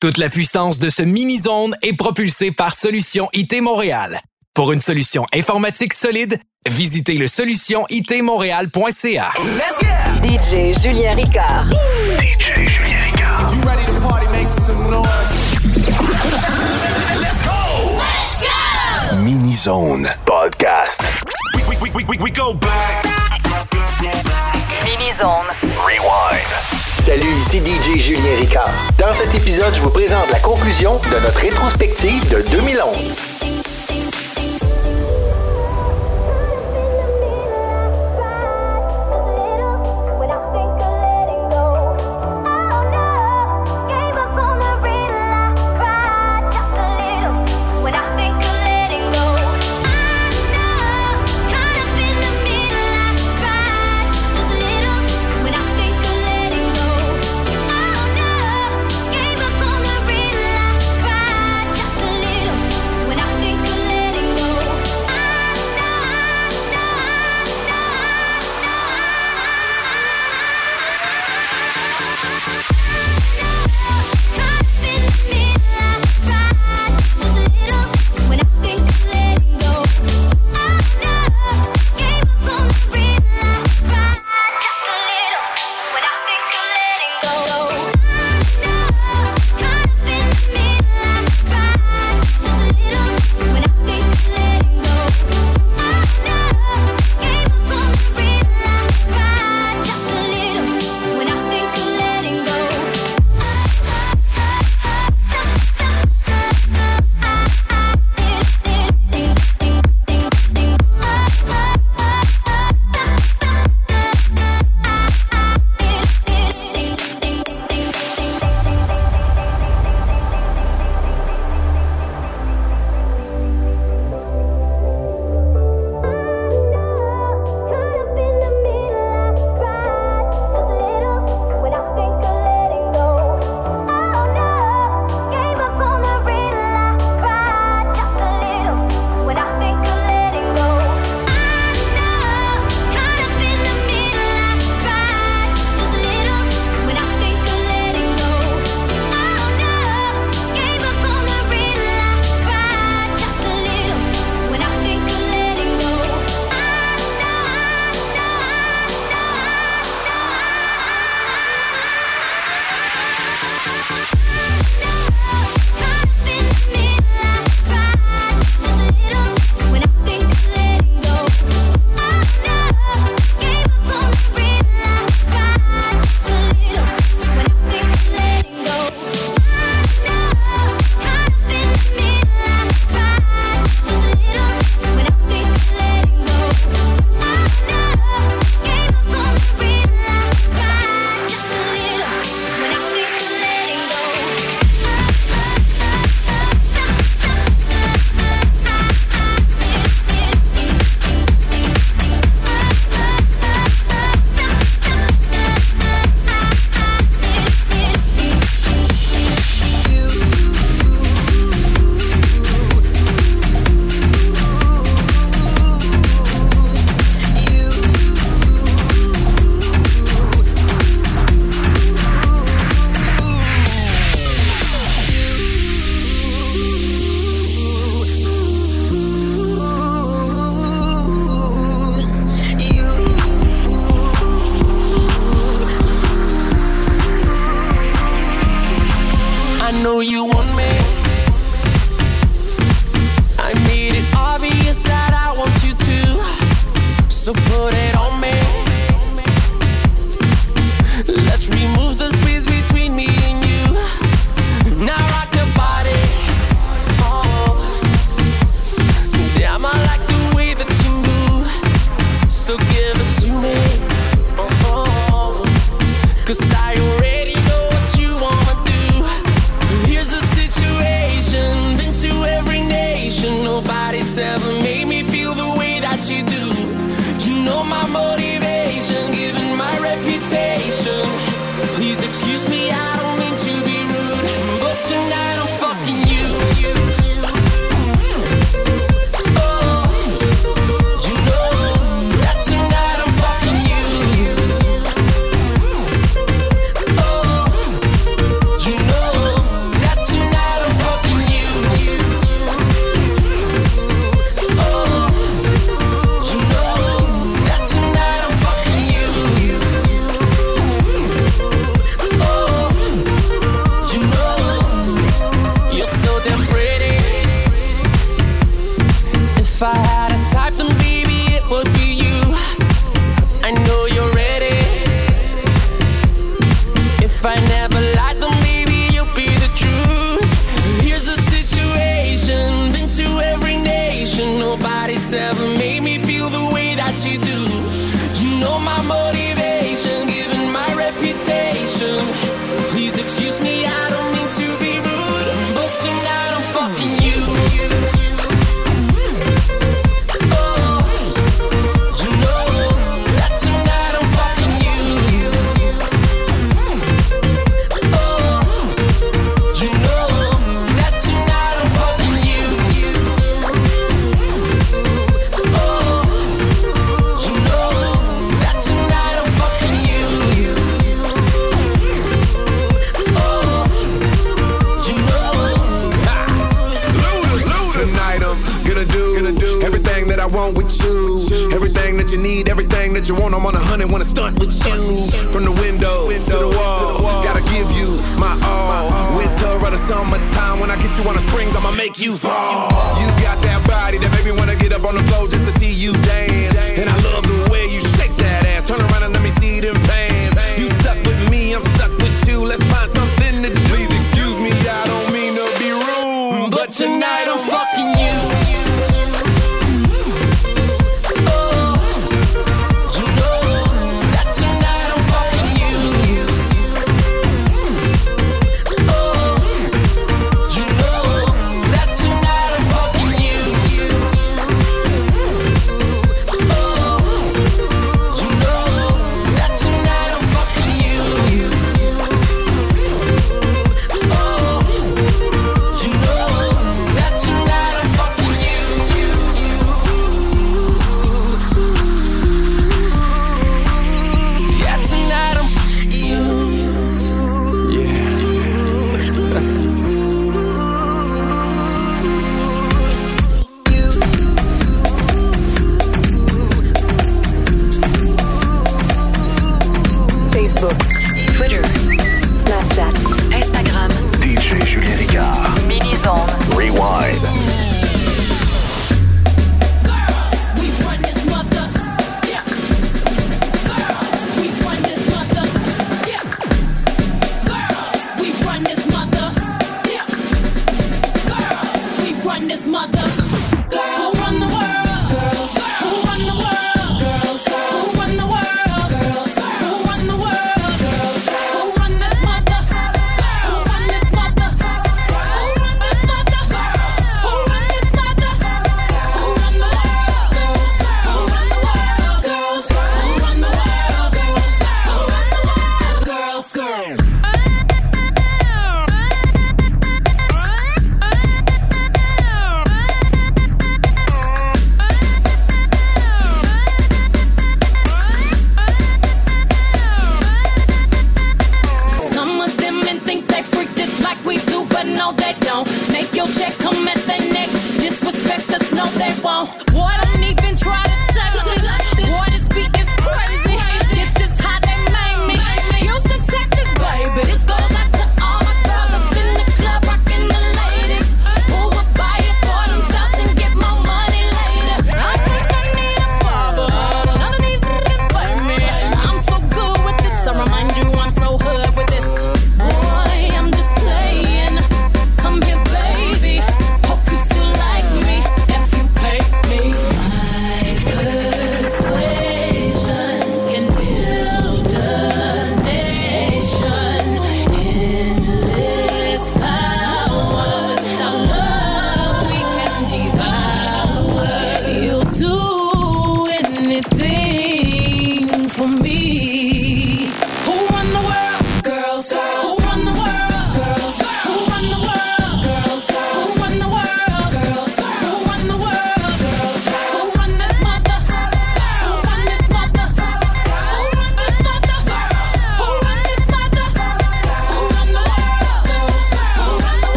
Toute la puissance de ce mini-zone est propulsée par Solution IT Montréal. Pour une solution informatique solide, visitez le solutionitmontréal.ca. DJ Julien Ricard. DJ Julien Ricard. Let's go! Let's go! Mini Zone Podcast. We, we, we, we, we go back. Mini Zone. Rewind. Salut, ici DJ Julien Ricard. Dans cet épisode, je vous présente la conclusion de notre rétrospective de 2011. know you want me. I made it obvious that I want you to. So put it.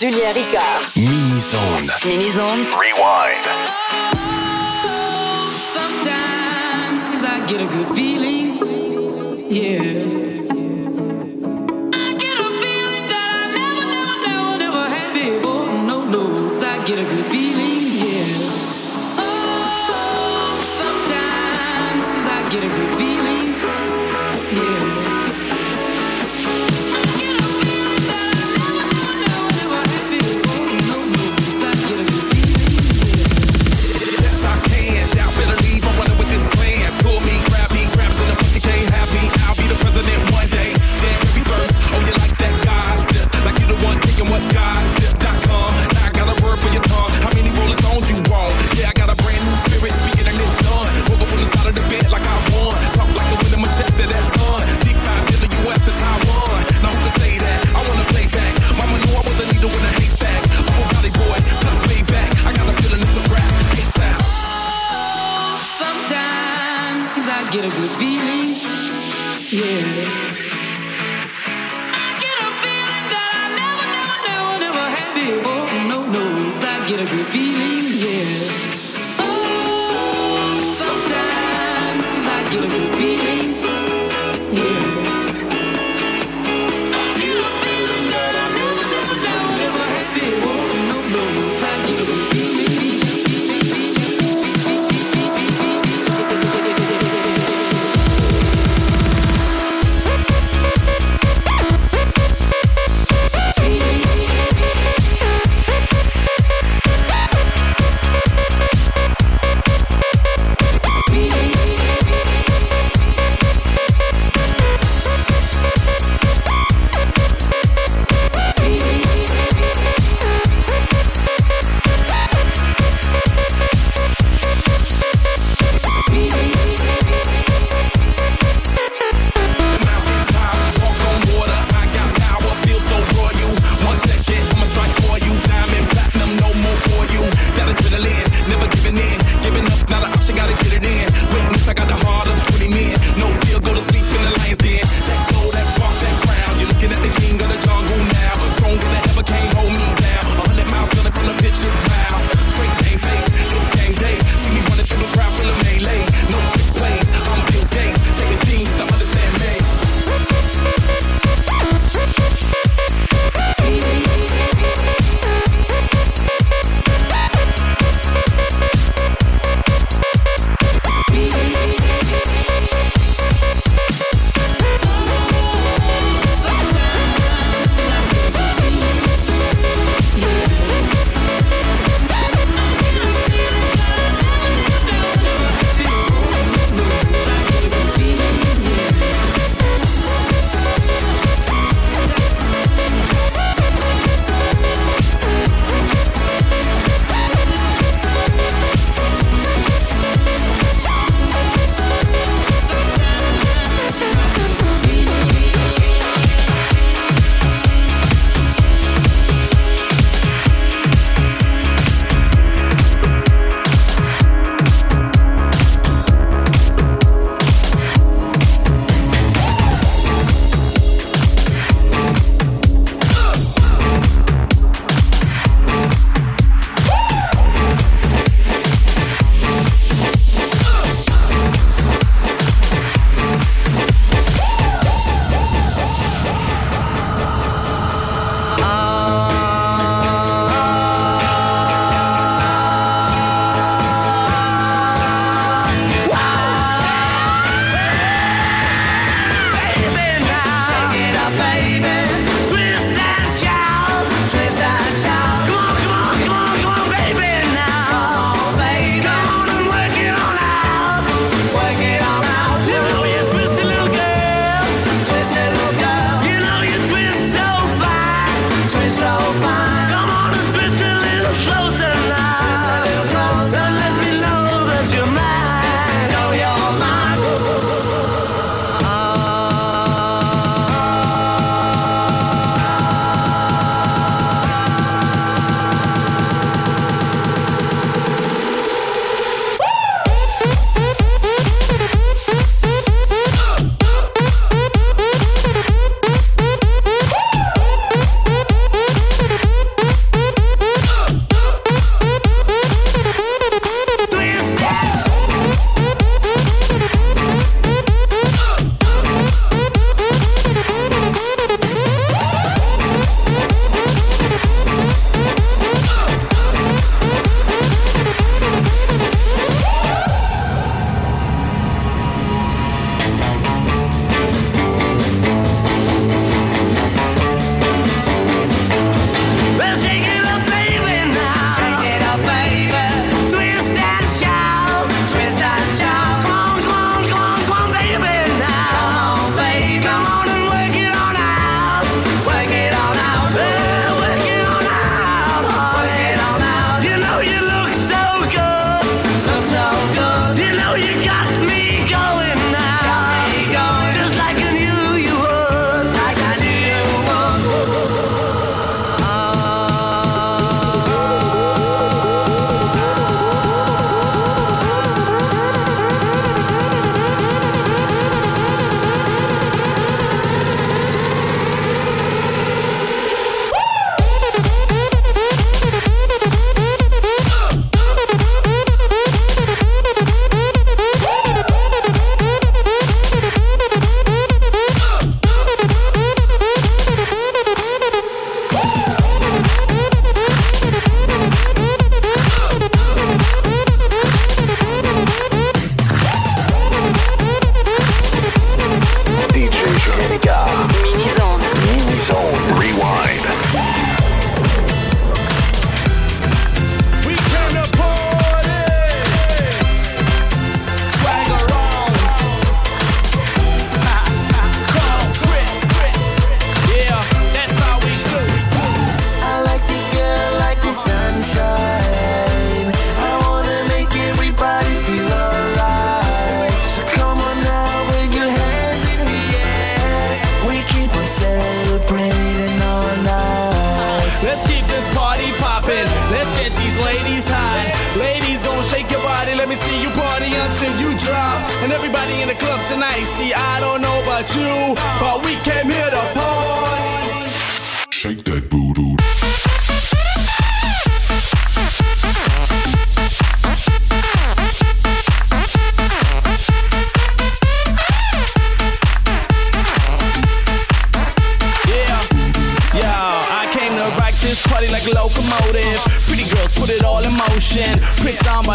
Julien Ricard. Mini-zone. Mini-zone. Rewind.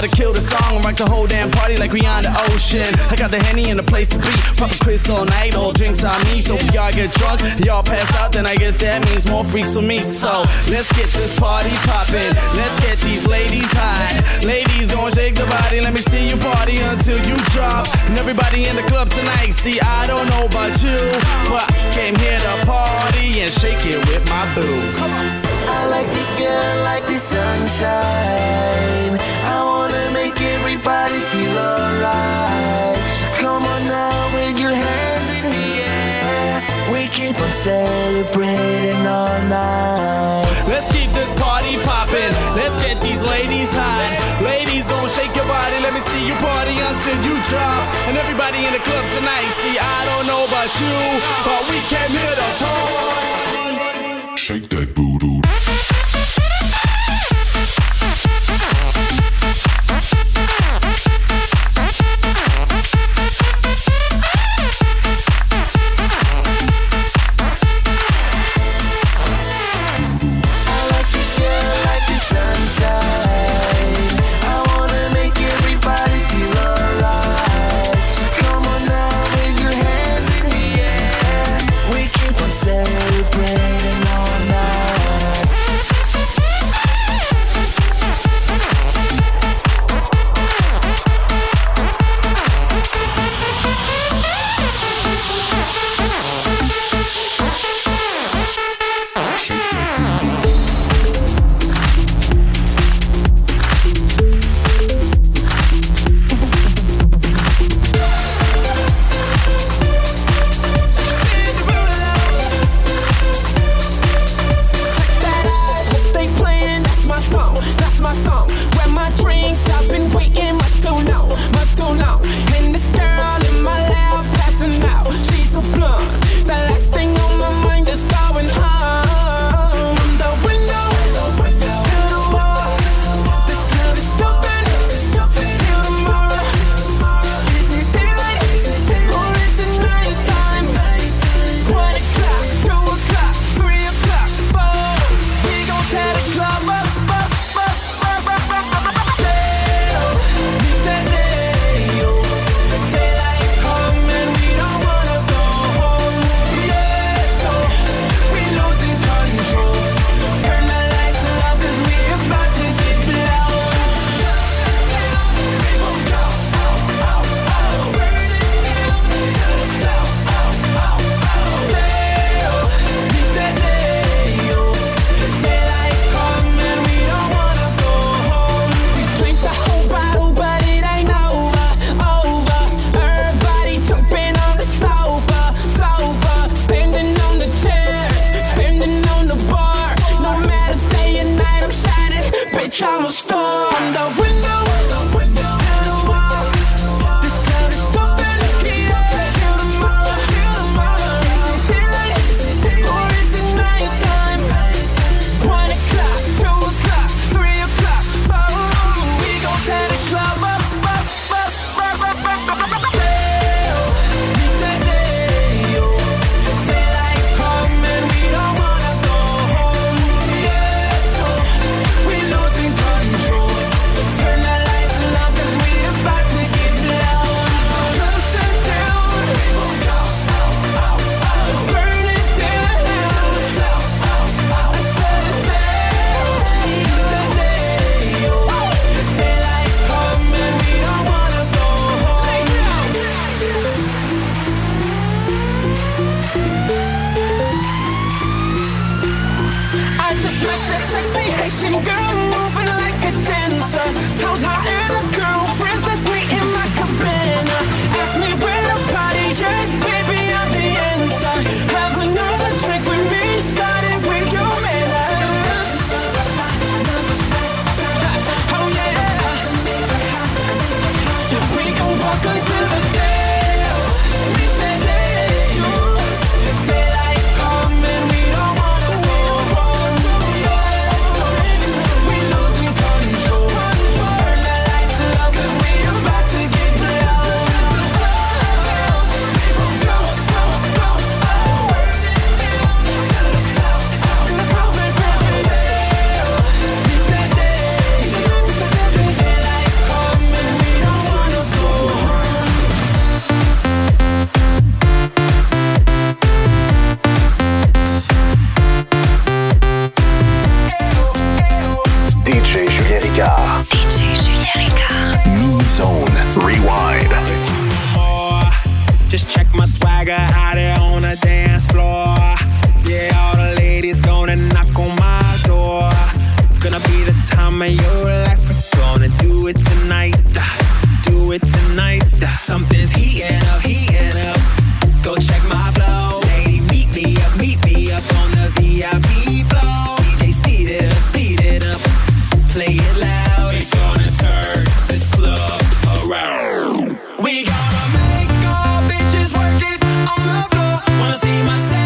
To kill the song and rock the whole damn party like we on the ocean. I got the henny and the place to be. Poppin' Chris all night, all drinks on me. So if y'all get drunk, y'all pass out, then I guess that means more freaks for me. So let's get this party poppin'. Let's get these ladies high. Ladies gon' shake the body, let me see you party until you drop. And everybody in the club tonight, see I don't know about you, but I came here to party and shake it with my boo. I like the girl like the sunshine. I wanna make everybody feel alright. So come on now with your hands in the air. We keep on celebrating all night. Let's keep this party poppin'. Let's get these ladies high. Ladies gon' shake your body. Let me see you party until you drop. And everybody in the club tonight, see I don't know about you, but we came here to party. Shake that booty. I Wanna see myself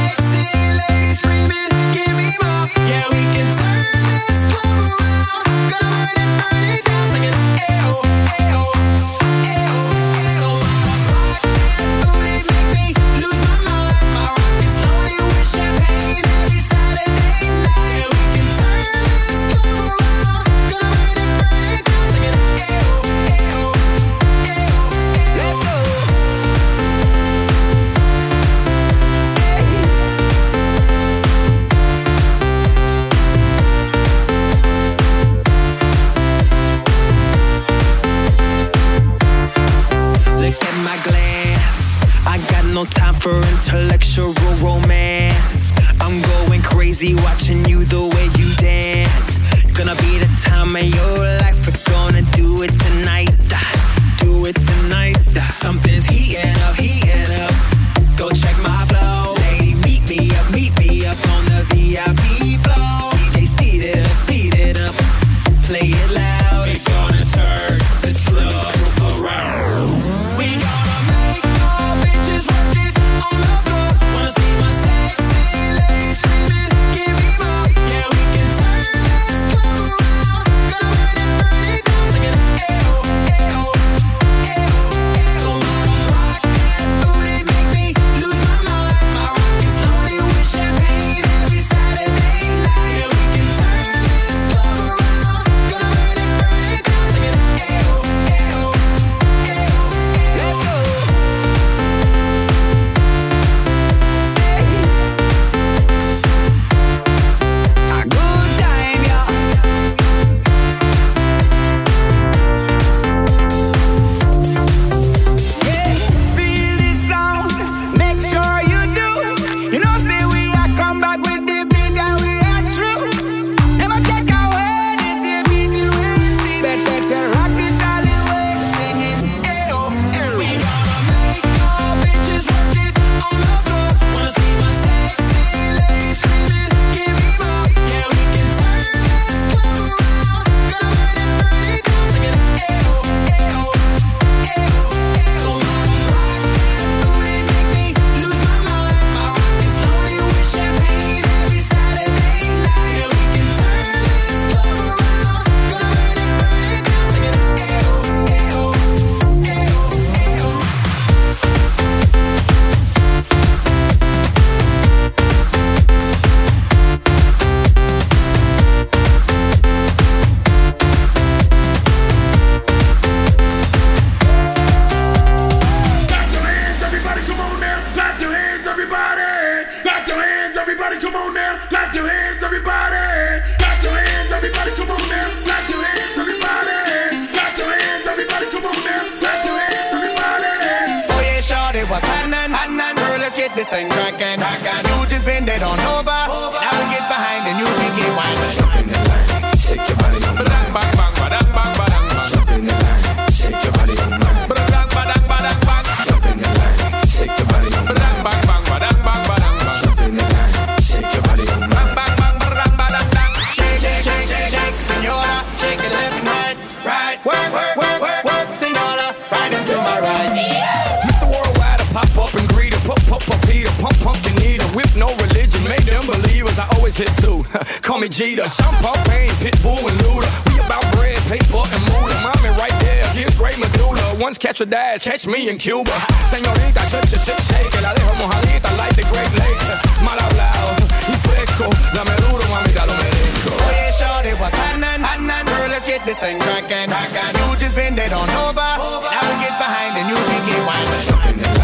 once catch a dash, catch me in Cuba. Señorita, shake, shake, shake, que la dejo mojadita like the Great Lakes. Mal hablado y fresco, dame duro, mami, ya lo merezco. Oye, shorty, what's happening? Girl, let's get this thing crackin'. You just bend it on over, over. and I get behind and you begin get windin'.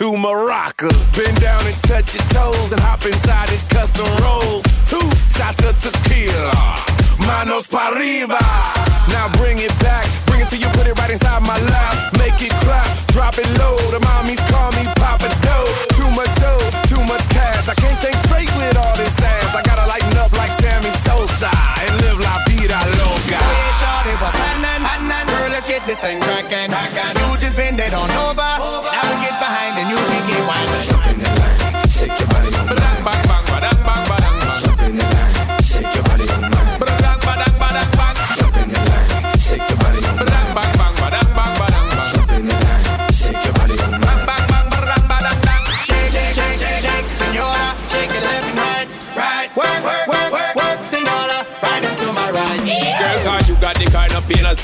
Two maracas. Bend down and touch your toes and hop inside this custom rolls. Two shots of tequila, manos pa arriba. Now bring it back, bring it till you put it right inside my lap. Make it clap, drop it low. The mommies call me Papa Dough. Too much dough, too much cash. I can't think straight with all this ass. I gotta lighten up like Sammy Sosa and live la vida loca. Yeah, shorty, what's happening? Girl, let's get this thing cracking. You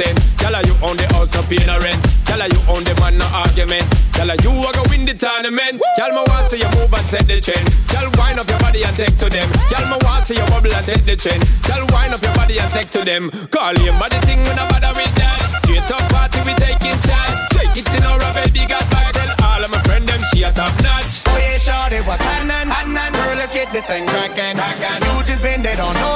of. Tell her you own the house, no paying a rent. Tell her you own the man, no argument. Tell her you are gonna win the tournament. Tell me want see you move and set the trend. Tell wind up your body and take to them. Tell me want see you bubble and set the trend. Tell wind up your body and take to them. Call him body thing when I bother with that. Straight up party we taking chance. Take it in our baby got back. Tell all of my friend them she a top notch. Oh yeah, shorty, what's happening? happening? Girl, let's get this thing cracking. You just bend it on over.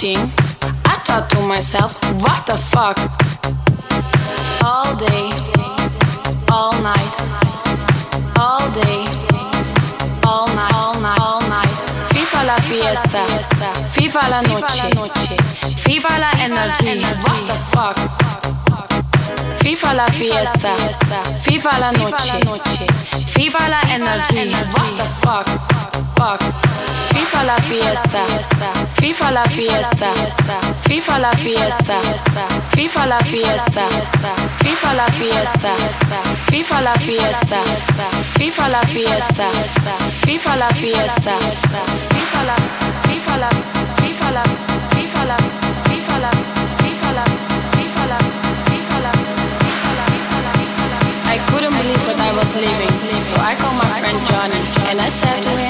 People I thought to myself, what the fuck? All day, all night, all day, all night, all night, all night. FIFA la fiesta, FIFA la noche, FIFA la energy, what the fuck? FIFA la fiesta, FIFA la noche, FIFA la energy, what the fuck? Fuck. FIFA la fiesta, FIFA la fiesta, FIFA la fiesta, FIFA la fiesta, FIFA la fiesta, FIFA la fiesta, FIFA la fiesta, FIFA la fiesta, FIFA la, FIFA la, FIFA la, FIFA la, FIFA la, FIFA la, FIFA la, FIFA la, I couldn't believe what I was leaving, so I called my friend Johnny and I said to him.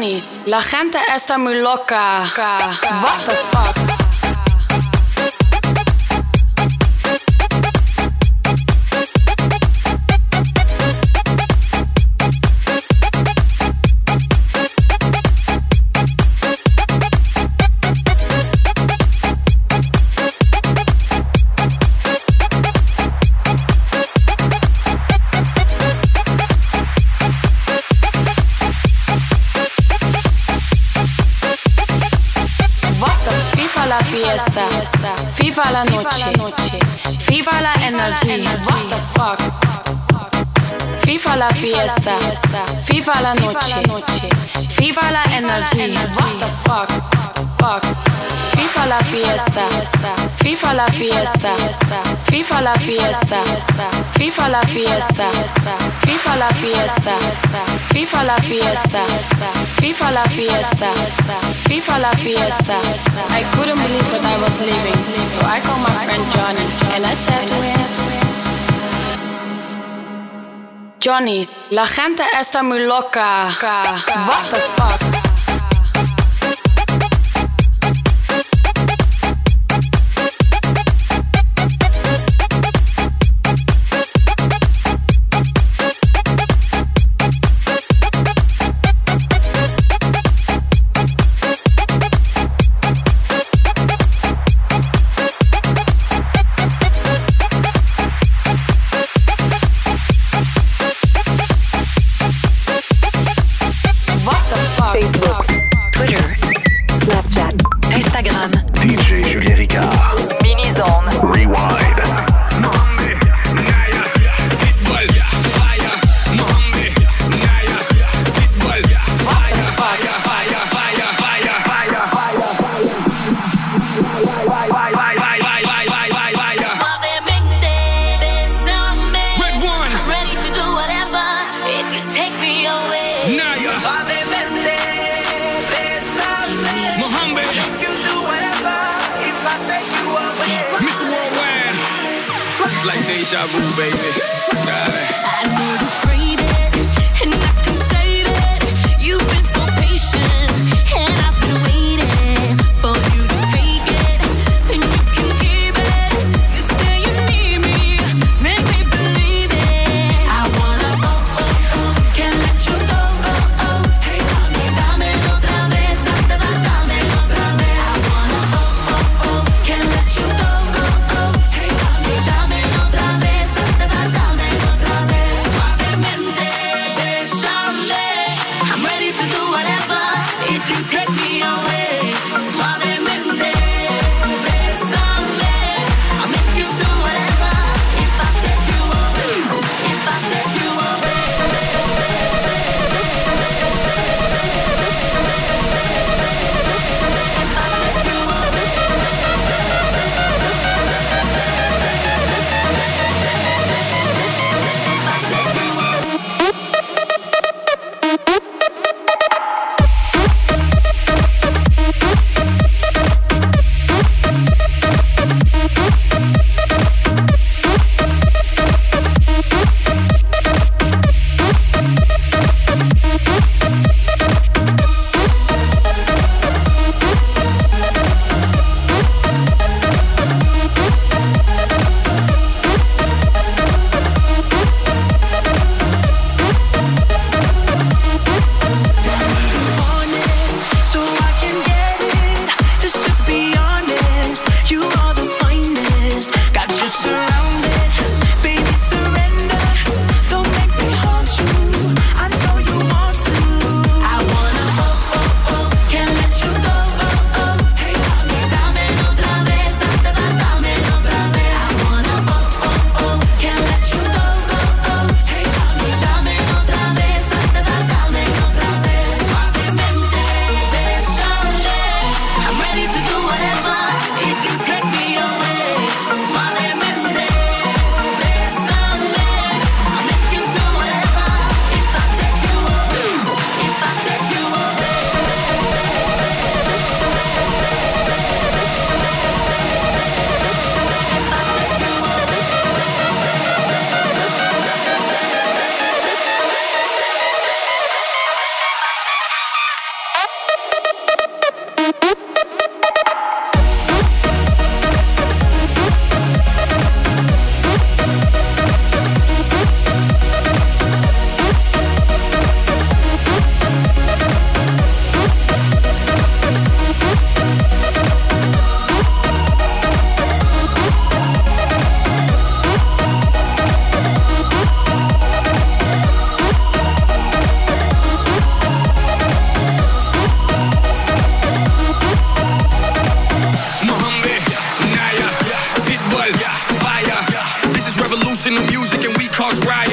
Johnny, la gente está muy loca. What the fuck? Fiesta, FIFA la noche, FIFA la energy, what the fuck? Fuck. FIFA la fiesta, FIFA la fiesta, FIFA la fiesta, FIFA la fiesta, FIFA la fiesta, FIFA la fiesta, FIFA la fiesta, FIFA la fiesta. I couldn't believe what I was leaving, so I called my friend Johnny and I said to him. Johnny, la gente está muy loca. What the fuck?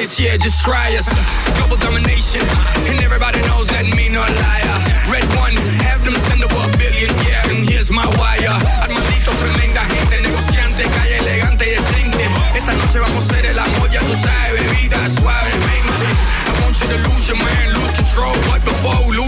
this year, just try us. Double domination, and everybody knows that me no liar. Red one, have them send over a billion, yeah, and here's my wire. Armandito, tremenda gente, negociante, calle elegante y decente. Esta noche vamos a ser el amor, ya tú sabes, bebida suavemente. I want you to lose your mind, lose control, but before we lose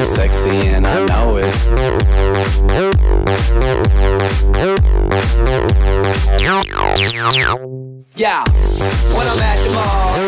I'm sexy and I know it. Yeah, when I'm at the mall,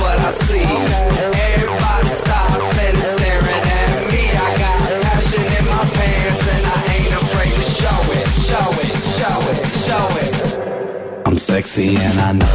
what I see. Everybody stops and is staring at me. I got passion in my pants and I ain't afraid to show it, show it, show it, show it. I'm sexy and I know.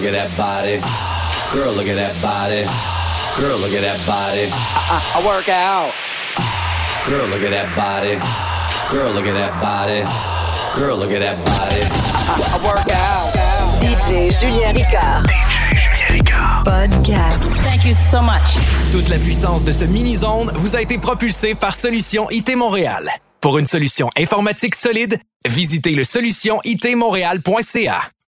Girl, look at that body. Girl, look at that body. Girl, look at that body. I, I, I work out. Girl, look at that body. Girl, look at that body. Girl, look at that body. I, I, I work out. DJ Julien Ricard. Podcast. Thank you so much. Toute la puissance de ce mini-zone vous a été propulsée par Solution IT Montréal. Pour une solution informatique solide, visitez le solutionitmontréal.ca.